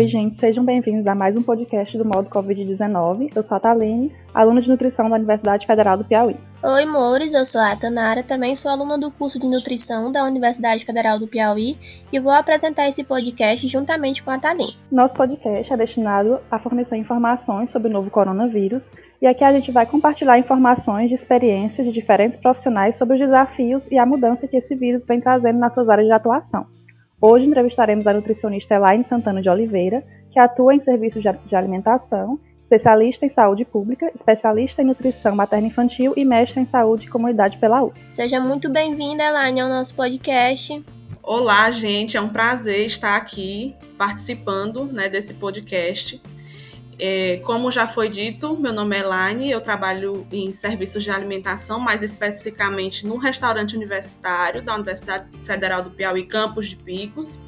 Oi, gente, sejam bem-vindos a mais um podcast do modo Covid-19. Eu sou a Taline, aluna de nutrição da Universidade Federal do Piauí. Oi, Mores, eu sou a Tanara, também sou aluna do curso de nutrição da Universidade Federal do Piauí e vou apresentar esse podcast juntamente com a Taline. Nosso podcast é destinado a fornecer informações sobre o novo coronavírus e aqui a gente vai compartilhar informações de experiências de diferentes profissionais sobre os desafios e a mudança que esse vírus vem trazendo nas suas áreas de atuação. Hoje entrevistaremos a nutricionista Elaine Santana de Oliveira, que atua em serviços de alimentação, especialista em saúde pública, especialista em nutrição materno-infantil e mestre em saúde e comunidade pela U. Seja muito bem-vinda, Elaine, ao nosso podcast. Olá, gente, é um prazer estar aqui participando né, desse podcast. É, como já foi dito, meu nome é Elaine, eu trabalho em serviços de alimentação, mais especificamente no restaurante universitário da Universidade Federal do Piauí, Campos de Picos.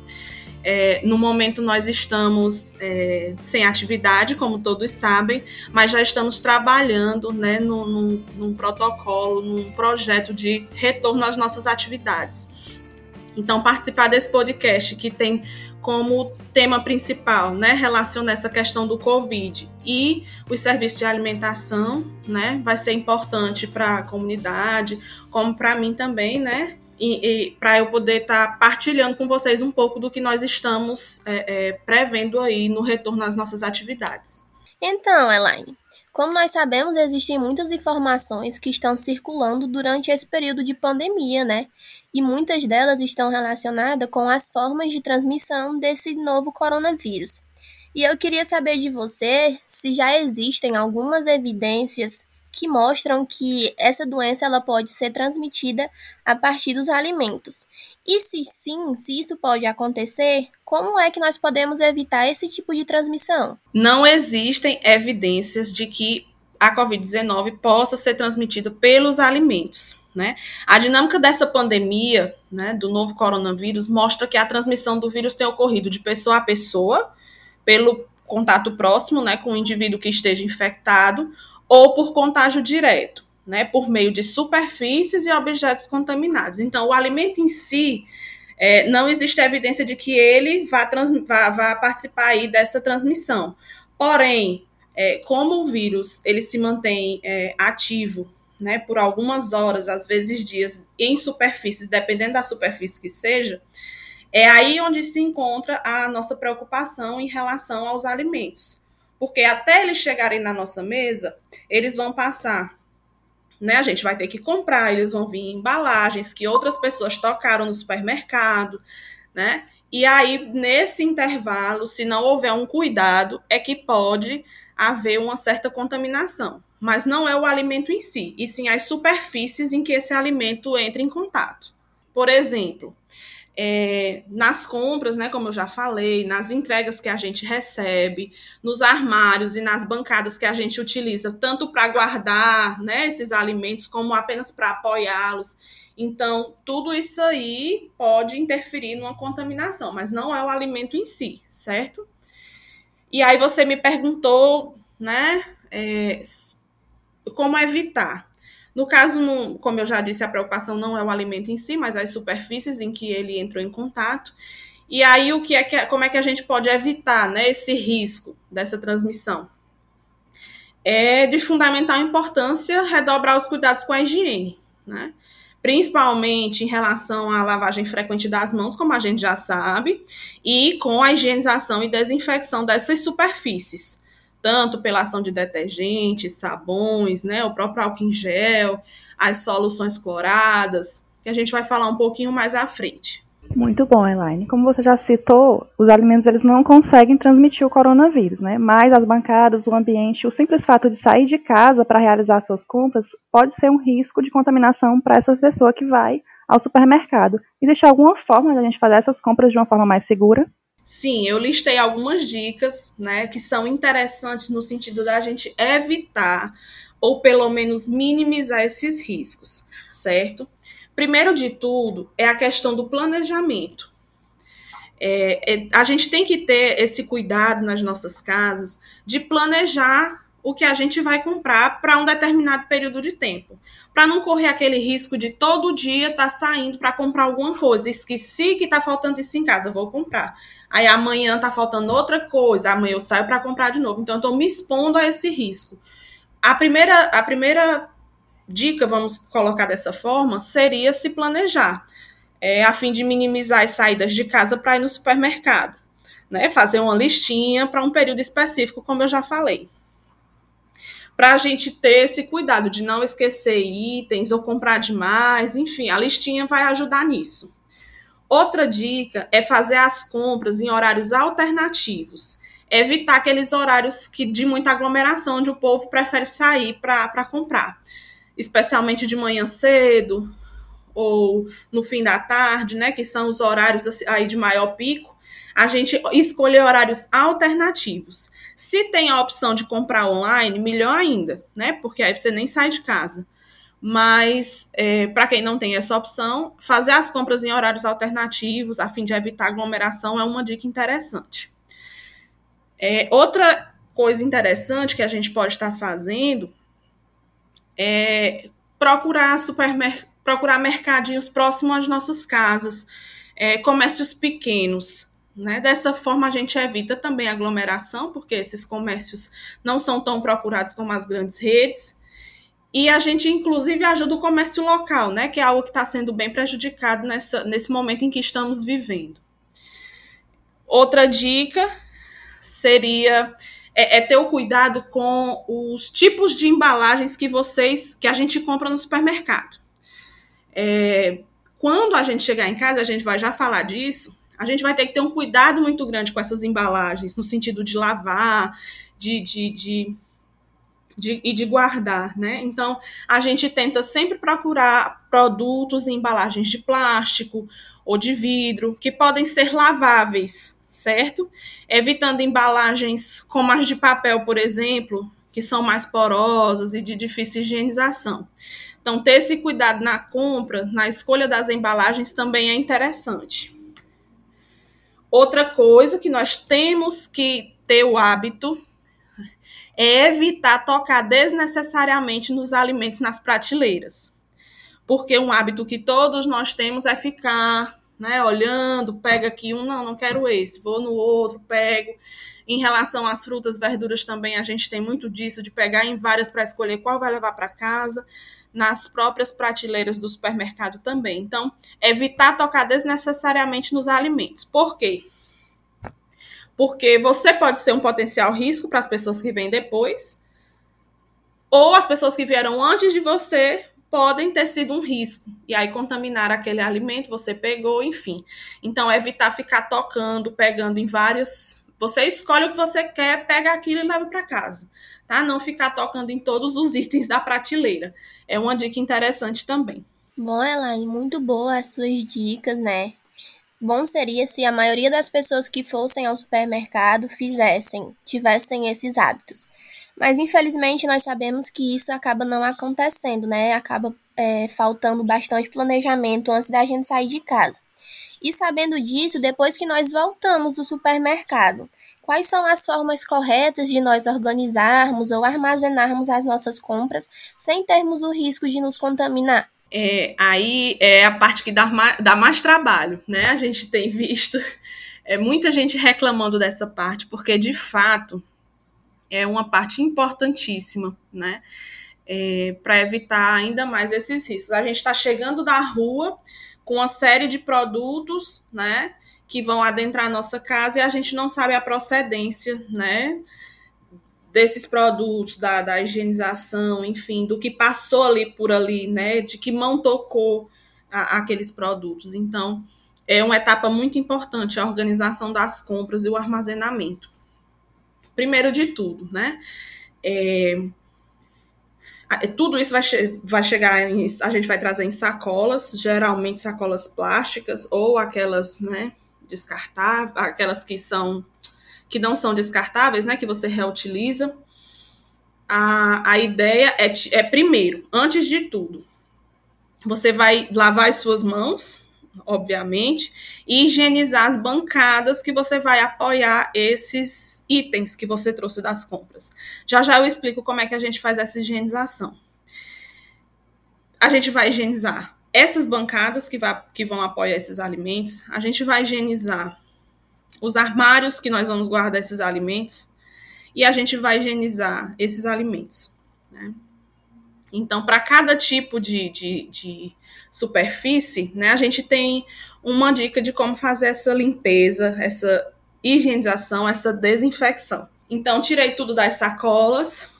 É, no momento nós estamos é, sem atividade, como todos sabem, mas já estamos trabalhando né, num, num, num protocolo, num projeto de retorno às nossas atividades. Então, participar desse podcast que tem como tema principal, né, relaciona essa questão do Covid e os serviços de alimentação, né, vai ser importante para a comunidade, como para mim também, né, e, e para eu poder estar tá partilhando com vocês um pouco do que nós estamos é, é, prevendo aí no retorno às nossas atividades. Então, Elaine, como nós sabemos, existem muitas informações que estão circulando durante esse período de pandemia, né? E muitas delas estão relacionadas com as formas de transmissão desse novo coronavírus. E eu queria saber de você se já existem algumas evidências que mostram que essa doença ela pode ser transmitida a partir dos alimentos. E se sim, se isso pode acontecer, como é que nós podemos evitar esse tipo de transmissão? Não existem evidências de que a COVID-19 possa ser transmitida pelos alimentos. Né? A dinâmica dessa pandemia, né, do novo coronavírus, mostra que a transmissão do vírus tem ocorrido de pessoa a pessoa, pelo contato próximo né, com o indivíduo que esteja infectado, ou por contágio direto, né, por meio de superfícies e objetos contaminados. Então, o alimento em si, é, não existe evidência de que ele vá, vá, vá participar aí dessa transmissão. Porém, é, como o vírus ele se mantém é, ativo né, por algumas horas, às vezes dias, em superfícies, dependendo da superfície que seja, é aí onde se encontra a nossa preocupação em relação aos alimentos. Porque até eles chegarem na nossa mesa, eles vão passar. Né? A gente vai ter que comprar, eles vão vir em embalagens que outras pessoas tocaram no supermercado, né? E aí, nesse intervalo, se não houver um cuidado, é que pode haver uma certa contaminação. Mas não é o alimento em si, e sim as superfícies em que esse alimento entra em contato. Por exemplo, é, nas compras, né, como eu já falei, nas entregas que a gente recebe, nos armários e nas bancadas que a gente utiliza, tanto para guardar né, esses alimentos, como apenas para apoiá-los. Então, tudo isso aí pode interferir numa contaminação, mas não é o alimento em si, certo? E aí você me perguntou, né, é, como evitar. No caso, como eu já disse, a preocupação não é o alimento em si, mas as superfícies em que ele entrou em contato. E aí, o que é que, como é que a gente pode evitar né, esse risco dessa transmissão? É de fundamental importância redobrar os cuidados com a higiene, né? principalmente em relação à lavagem frequente das mãos, como a gente já sabe, e com a higienização e desinfecção dessas superfícies tanto pela ação de detergentes, sabões, né, o próprio álcool em gel, as soluções cloradas, que a gente vai falar um pouquinho mais à frente. Muito bom, Elaine. Como você já citou, os alimentos eles não conseguem transmitir o coronavírus, né? Mas as bancadas, o ambiente, o simples fato de sair de casa para realizar suas compras pode ser um risco de contaminação para essa pessoa que vai ao supermercado. E deixar alguma forma de a gente fazer essas compras de uma forma mais segura? Sim, eu listei algumas dicas, né, que são interessantes no sentido da gente evitar ou pelo menos minimizar esses riscos, certo? Primeiro de tudo é a questão do planejamento. É, é, a gente tem que ter esse cuidado nas nossas casas de planejar o que a gente vai comprar para um determinado período de tempo, para não correr aquele risco de todo dia estar tá saindo para comprar alguma coisa. Esqueci que está faltando isso em casa, vou comprar. Aí amanhã está faltando outra coisa, amanhã eu saio para comprar de novo. Então, estou me expondo a esse risco. A primeira, a primeira dica, vamos colocar dessa forma, seria se planejar, é, a fim de minimizar as saídas de casa para ir no supermercado. Né, fazer uma listinha para um período específico, como eu já falei para a gente ter esse cuidado de não esquecer itens ou comprar demais, enfim, a listinha vai ajudar nisso. Outra dica é fazer as compras em horários alternativos. Evitar aqueles horários que de muita aglomeração, onde o povo prefere sair para comprar. Especialmente de manhã cedo ou no fim da tarde, né? Que são os horários assim, aí de maior pico. A gente escolher horários alternativos. Se tem a opção de comprar online, melhor ainda, né? Porque aí você nem sai de casa. Mas, é, para quem não tem essa opção, fazer as compras em horários alternativos, a fim de evitar aglomeração, é uma dica interessante. É, outra coisa interessante que a gente pode estar fazendo é procurar supermer procurar mercadinhos próximos às nossas casas, é, comércios pequenos. Né? Dessa forma, a gente evita também aglomeração, porque esses comércios não são tão procurados como as grandes redes. E a gente, inclusive, ajuda o comércio local, né? que é algo que está sendo bem prejudicado nessa, nesse momento em que estamos vivendo. Outra dica seria é, é, ter o cuidado com os tipos de embalagens que vocês que a gente compra no supermercado. É, quando a gente chegar em casa, a gente vai já falar disso a gente vai ter que ter um cuidado muito grande com essas embalagens, no sentido de lavar, de, de, de, de, e de guardar, né? Então, a gente tenta sempre procurar produtos em embalagens de plástico ou de vidro, que podem ser laváveis, certo? Evitando embalagens como as de papel, por exemplo, que são mais porosas e de difícil higienização. Então, ter esse cuidado na compra, na escolha das embalagens também é interessante. Outra coisa que nós temos que ter o hábito é evitar tocar desnecessariamente nos alimentos nas prateleiras. Porque um hábito que todos nós temos é ficar né, olhando, pega aqui um, não, não quero esse, vou no outro, pego. Em relação às frutas, verduras também, a gente tem muito disso, de pegar em várias para escolher qual vai levar para casa nas próprias prateleiras do supermercado também. Então, evitar tocar desnecessariamente nos alimentos. Por quê? Porque você pode ser um potencial risco para as pessoas que vêm depois, ou as pessoas que vieram antes de você podem ter sido um risco. E aí contaminar aquele alimento, você pegou, enfim. Então, evitar ficar tocando, pegando em vários. Você escolhe o que você quer, pega aquilo e leva para casa tá? Não ficar tocando em todos os itens da prateleira. É uma dica interessante também. Bom, Elaine, muito boa as suas dicas, né? Bom seria se a maioria das pessoas que fossem ao supermercado fizessem, tivessem esses hábitos. Mas infelizmente nós sabemos que isso acaba não acontecendo, né? Acaba é, faltando bastante planejamento antes da gente sair de casa. E sabendo disso, depois que nós voltamos do supermercado, Quais são as formas corretas de nós organizarmos ou armazenarmos as nossas compras sem termos o risco de nos contaminar? É, aí é a parte que dá mais, dá mais trabalho, né? A gente tem visto é, muita gente reclamando dessa parte, porque de fato é uma parte importantíssima, né? É, para evitar ainda mais esses riscos. A gente está chegando da rua com uma série de produtos, né? que vão adentrar a nossa casa e a gente não sabe a procedência, né? Desses produtos, da, da higienização, enfim, do que passou ali por ali, né? De que mão tocou a, aqueles produtos. Então, é uma etapa muito importante a organização das compras e o armazenamento. Primeiro de tudo, né? É, tudo isso vai, che vai chegar em, a gente vai trazer em sacolas, geralmente sacolas plásticas ou aquelas, né, descartáveis, aquelas que são que não são descartáveis, né, que você reutiliza. A, a ideia é, é, primeiro, antes de tudo, você vai lavar as suas mãos, obviamente, e higienizar as bancadas que você vai apoiar esses itens que você trouxe das compras. Já já eu explico como é que a gente faz essa higienização. A gente vai higienizar essas bancadas que, vai, que vão apoiar esses alimentos, a gente vai higienizar os armários que nós vamos guardar esses alimentos e a gente vai higienizar esses alimentos. Né? Então, para cada tipo de, de, de, superfície, né, a gente tem uma dica de como fazer essa limpeza, essa higienização, essa desinfecção. Então, tirei tudo das sacolas.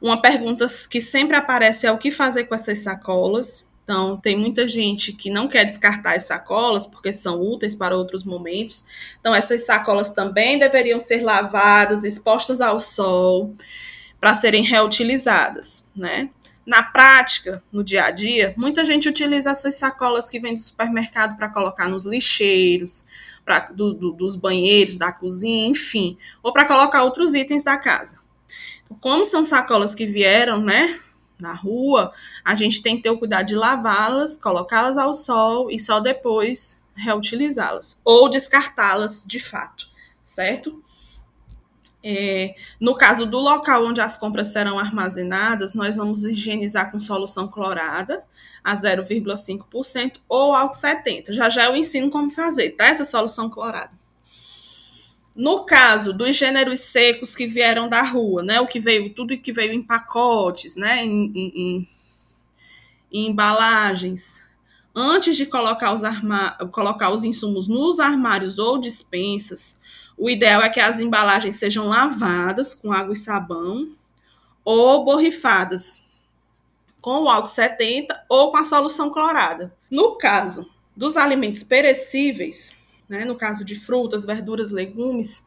Uma pergunta que sempre aparece é o que fazer com essas sacolas. Então, tem muita gente que não quer descartar as sacolas porque são úteis para outros momentos. Então, essas sacolas também deveriam ser lavadas, expostas ao sol, para serem reutilizadas, né? Na prática, no dia a dia, muita gente utiliza essas sacolas que vem do supermercado para colocar nos lixeiros, pra, do, do, dos banheiros, da cozinha, enfim, ou para colocar outros itens da casa. Então, como são sacolas que vieram, né, na rua, a gente tem que ter o cuidado de lavá-las, colocá-las ao sol e só depois reutilizá-las ou descartá-las de fato, certo? É, no caso do local onde as compras serão armazenadas, nós vamos higienizar com solução clorada a 0,5% ou álcool 70. Já já eu ensino como fazer, tá? Essa solução clorada. No caso dos gêneros secos que vieram da rua, né? O que veio, tudo que veio em pacotes, né? Em, em, em, em embalagens. Antes de colocar os, colocar os insumos nos armários ou dispensas, o ideal é que as embalagens sejam lavadas com água e sabão ou borrifadas com o álcool 70 ou com a solução clorada. No caso dos alimentos perecíveis, né, no caso de frutas, verduras, legumes,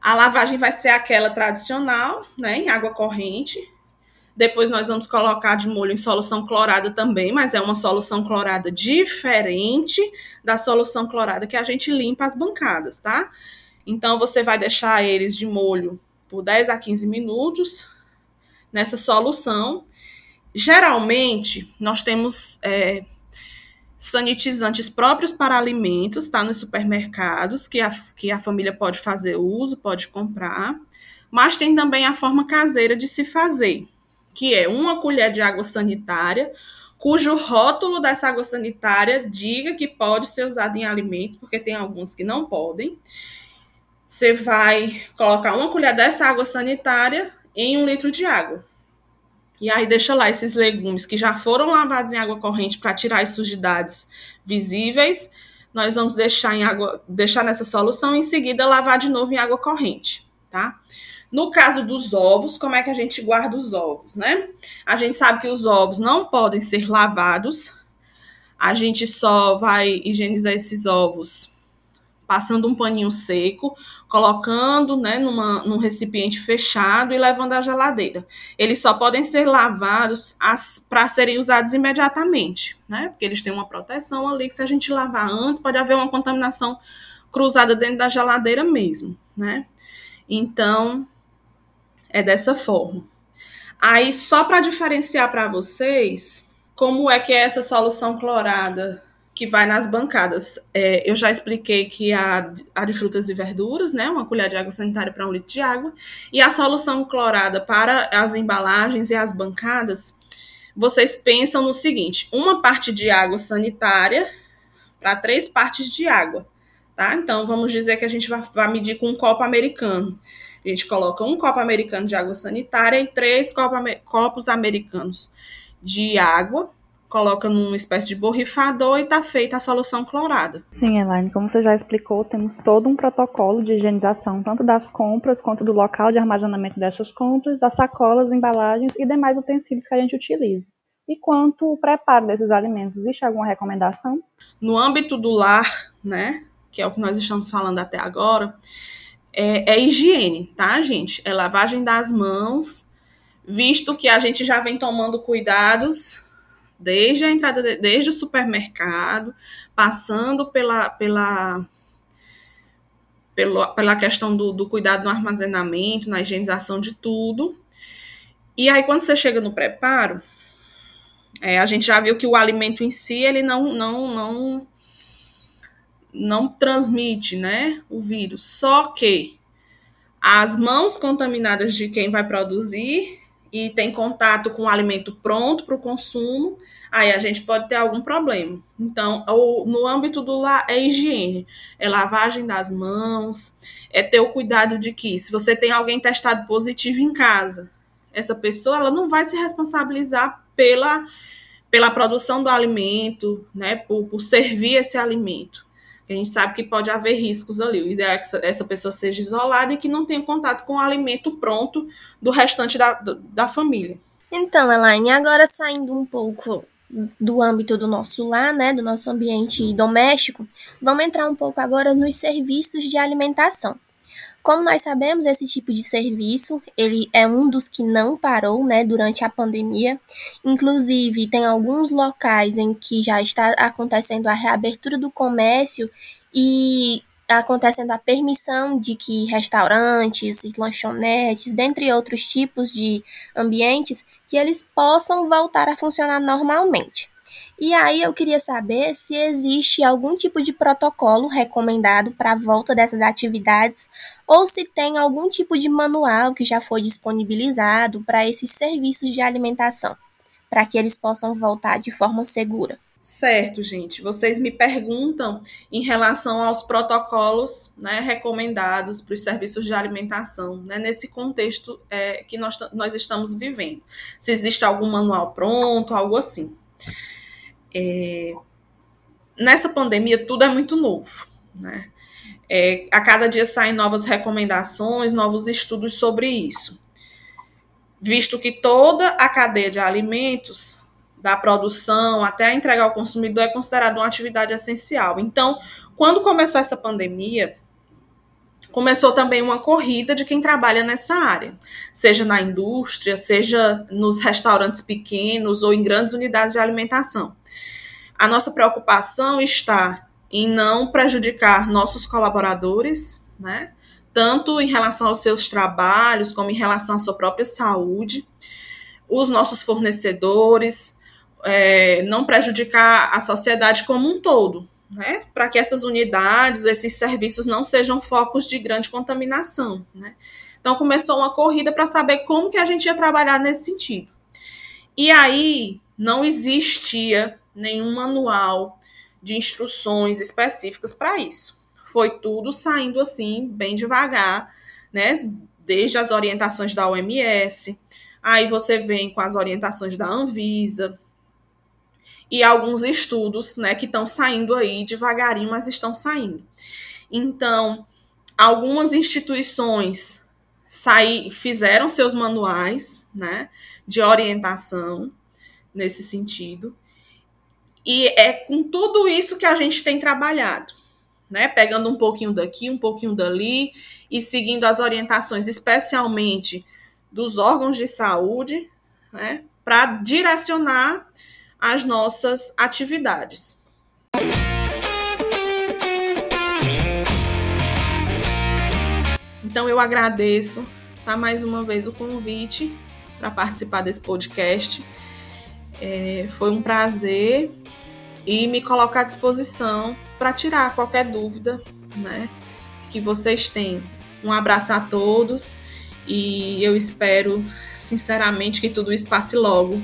a lavagem vai ser aquela tradicional, né, em água corrente. Depois nós vamos colocar de molho em solução clorada também, mas é uma solução clorada diferente da solução clorada que a gente limpa as bancadas, tá? Então, você vai deixar eles de molho por 10 a 15 minutos nessa solução. Geralmente, nós temos é, sanitizantes próprios para alimentos, tá? Nos supermercados, que a, que a família pode fazer uso, pode comprar. Mas tem também a forma caseira de se fazer, que é uma colher de água sanitária, cujo rótulo dessa água sanitária diga que pode ser usado em alimentos, porque tem alguns que não podem. Você vai colocar uma colher dessa água sanitária em um litro de água. E aí deixa lá esses legumes que já foram lavados em água corrente para tirar as sujidades visíveis. Nós vamos deixar em água, deixar nessa solução e em seguida lavar de novo em água corrente, tá? No caso dos ovos, como é que a gente guarda os ovos, né? A gente sabe que os ovos não podem ser lavados. A gente só vai higienizar esses ovos passando um paninho seco, colocando né, numa, num recipiente fechado e levando à geladeira. Eles só podem ser lavados para serem usados imediatamente, né? Porque eles têm uma proteção ali que se a gente lavar antes, pode haver uma contaminação cruzada dentro da geladeira mesmo, né? Então, é dessa forma. Aí, só para diferenciar para vocês como é que é essa solução clorada que vai nas bancadas. É, eu já expliquei que a, a de frutas e verduras, né, uma colher de água sanitária para um litro de água, e a solução clorada para as embalagens e as bancadas, vocês pensam no seguinte: uma parte de água sanitária para três partes de água, tá? Então vamos dizer que a gente vai, vai medir com um copo americano. A gente coloca um copo americano de água sanitária e três copo, copos americanos de água coloca numa espécie de borrifador e está feita a solução clorada. Sim, Elaine, como você já explicou, temos todo um protocolo de higienização, tanto das compras quanto do local de armazenamento dessas compras, das sacolas, embalagens e demais utensílios que a gente utiliza. E quanto ao preparo desses alimentos, existe alguma recomendação? No âmbito do lar, né, que é o que nós estamos falando até agora, é, é higiene, tá, gente? É lavagem das mãos, visto que a gente já vem tomando cuidados desde a entrada, de, desde o supermercado, passando pela, pela, pela, pela questão do, do cuidado no armazenamento, na higienização de tudo. E aí, quando você chega no preparo, é, a gente já viu que o alimento em si, ele não, não, não, não transmite, né, o vírus. Só que as mãos contaminadas de quem vai produzir e tem contato com o alimento pronto para o consumo, aí a gente pode ter algum problema. Então, no âmbito do lá é higiene, é lavagem das mãos, é ter o cuidado de que se você tem alguém testado positivo em casa, essa pessoa ela não vai se responsabilizar pela, pela produção do alimento, né, por, por servir esse alimento. A gente sabe que pode haver riscos ali. O ideal é que essa pessoa seja isolada e que não tenha contato com o alimento pronto do restante da, da família. Então, Elaine, agora saindo um pouco do âmbito do nosso lar, né, do nosso ambiente doméstico, vamos entrar um pouco agora nos serviços de alimentação. Como nós sabemos, esse tipo de serviço, ele é um dos que não parou, né, durante a pandemia. Inclusive, tem alguns locais em que já está acontecendo a reabertura do comércio e acontecendo a permissão de que restaurantes lanchonetes, dentre outros tipos de ambientes, que eles possam voltar a funcionar normalmente. E aí eu queria saber se existe algum tipo de protocolo recomendado para a volta dessas atividades ou se tem algum tipo de manual que já foi disponibilizado para esses serviços de alimentação, para que eles possam voltar de forma segura. Certo, gente. Vocês me perguntam em relação aos protocolos né, recomendados para os serviços de alimentação, né, nesse contexto é, que nós, nós estamos vivendo. Se existe algum manual pronto, algo assim. É, nessa pandemia, tudo é muito novo, né? É, a cada dia saem novas recomendações, novos estudos sobre isso. Visto que toda a cadeia de alimentos, da produção até a entrega ao consumidor, é considerada uma atividade essencial. Então, quando começou essa pandemia, começou também uma corrida de quem trabalha nessa área, seja na indústria, seja nos restaurantes pequenos ou em grandes unidades de alimentação. A nossa preocupação está em não prejudicar nossos colaboradores, né? Tanto em relação aos seus trabalhos, como em relação à sua própria saúde, os nossos fornecedores, é, não prejudicar a sociedade como um todo, né? Para que essas unidades, esses serviços não sejam focos de grande contaminação, né? Então começou uma corrida para saber como que a gente ia trabalhar nesse sentido. E aí não existia nenhum manual de instruções específicas para isso. Foi tudo saindo assim, bem devagar, né? Desde as orientações da OMS, aí você vem com as orientações da Anvisa e alguns estudos, né, que estão saindo aí devagarinho, mas estão saindo. Então, algumas instituições saí, fizeram seus manuais, né, de orientação nesse sentido. E é com tudo isso que a gente tem trabalhado, né? Pegando um pouquinho daqui, um pouquinho dali e seguindo as orientações, especialmente dos órgãos de saúde, né? Para direcionar as nossas atividades. Então eu agradeço, tá mais uma vez o convite para participar desse podcast. É, foi um prazer e me colocar à disposição para tirar qualquer dúvida, né, que vocês têm. Um abraço a todos e eu espero sinceramente que tudo isso passe logo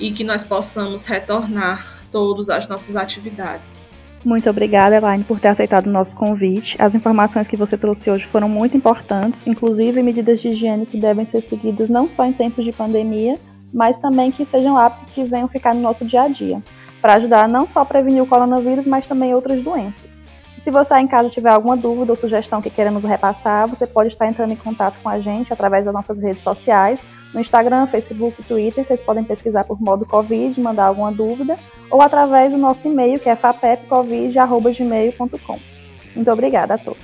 e que nós possamos retornar todos às nossas atividades. Muito obrigada, Elaine, por ter aceitado o nosso convite. As informações que você trouxe hoje foram muito importantes, inclusive medidas de higiene que devem ser seguidas não só em tempos de pandemia, mas também que sejam hábitos que venham ficar no nosso dia a dia para ajudar não só a prevenir o coronavírus, mas também outras doenças. se você em casa tiver alguma dúvida ou sugestão que queira nos repassar, você pode estar entrando em contato com a gente através das nossas redes sociais, no Instagram, Facebook, Twitter, vocês podem pesquisar por modo Covid, mandar alguma dúvida, ou através do nosso e-mail, que é fapepcovid.gmail.com. Muito obrigada a todos.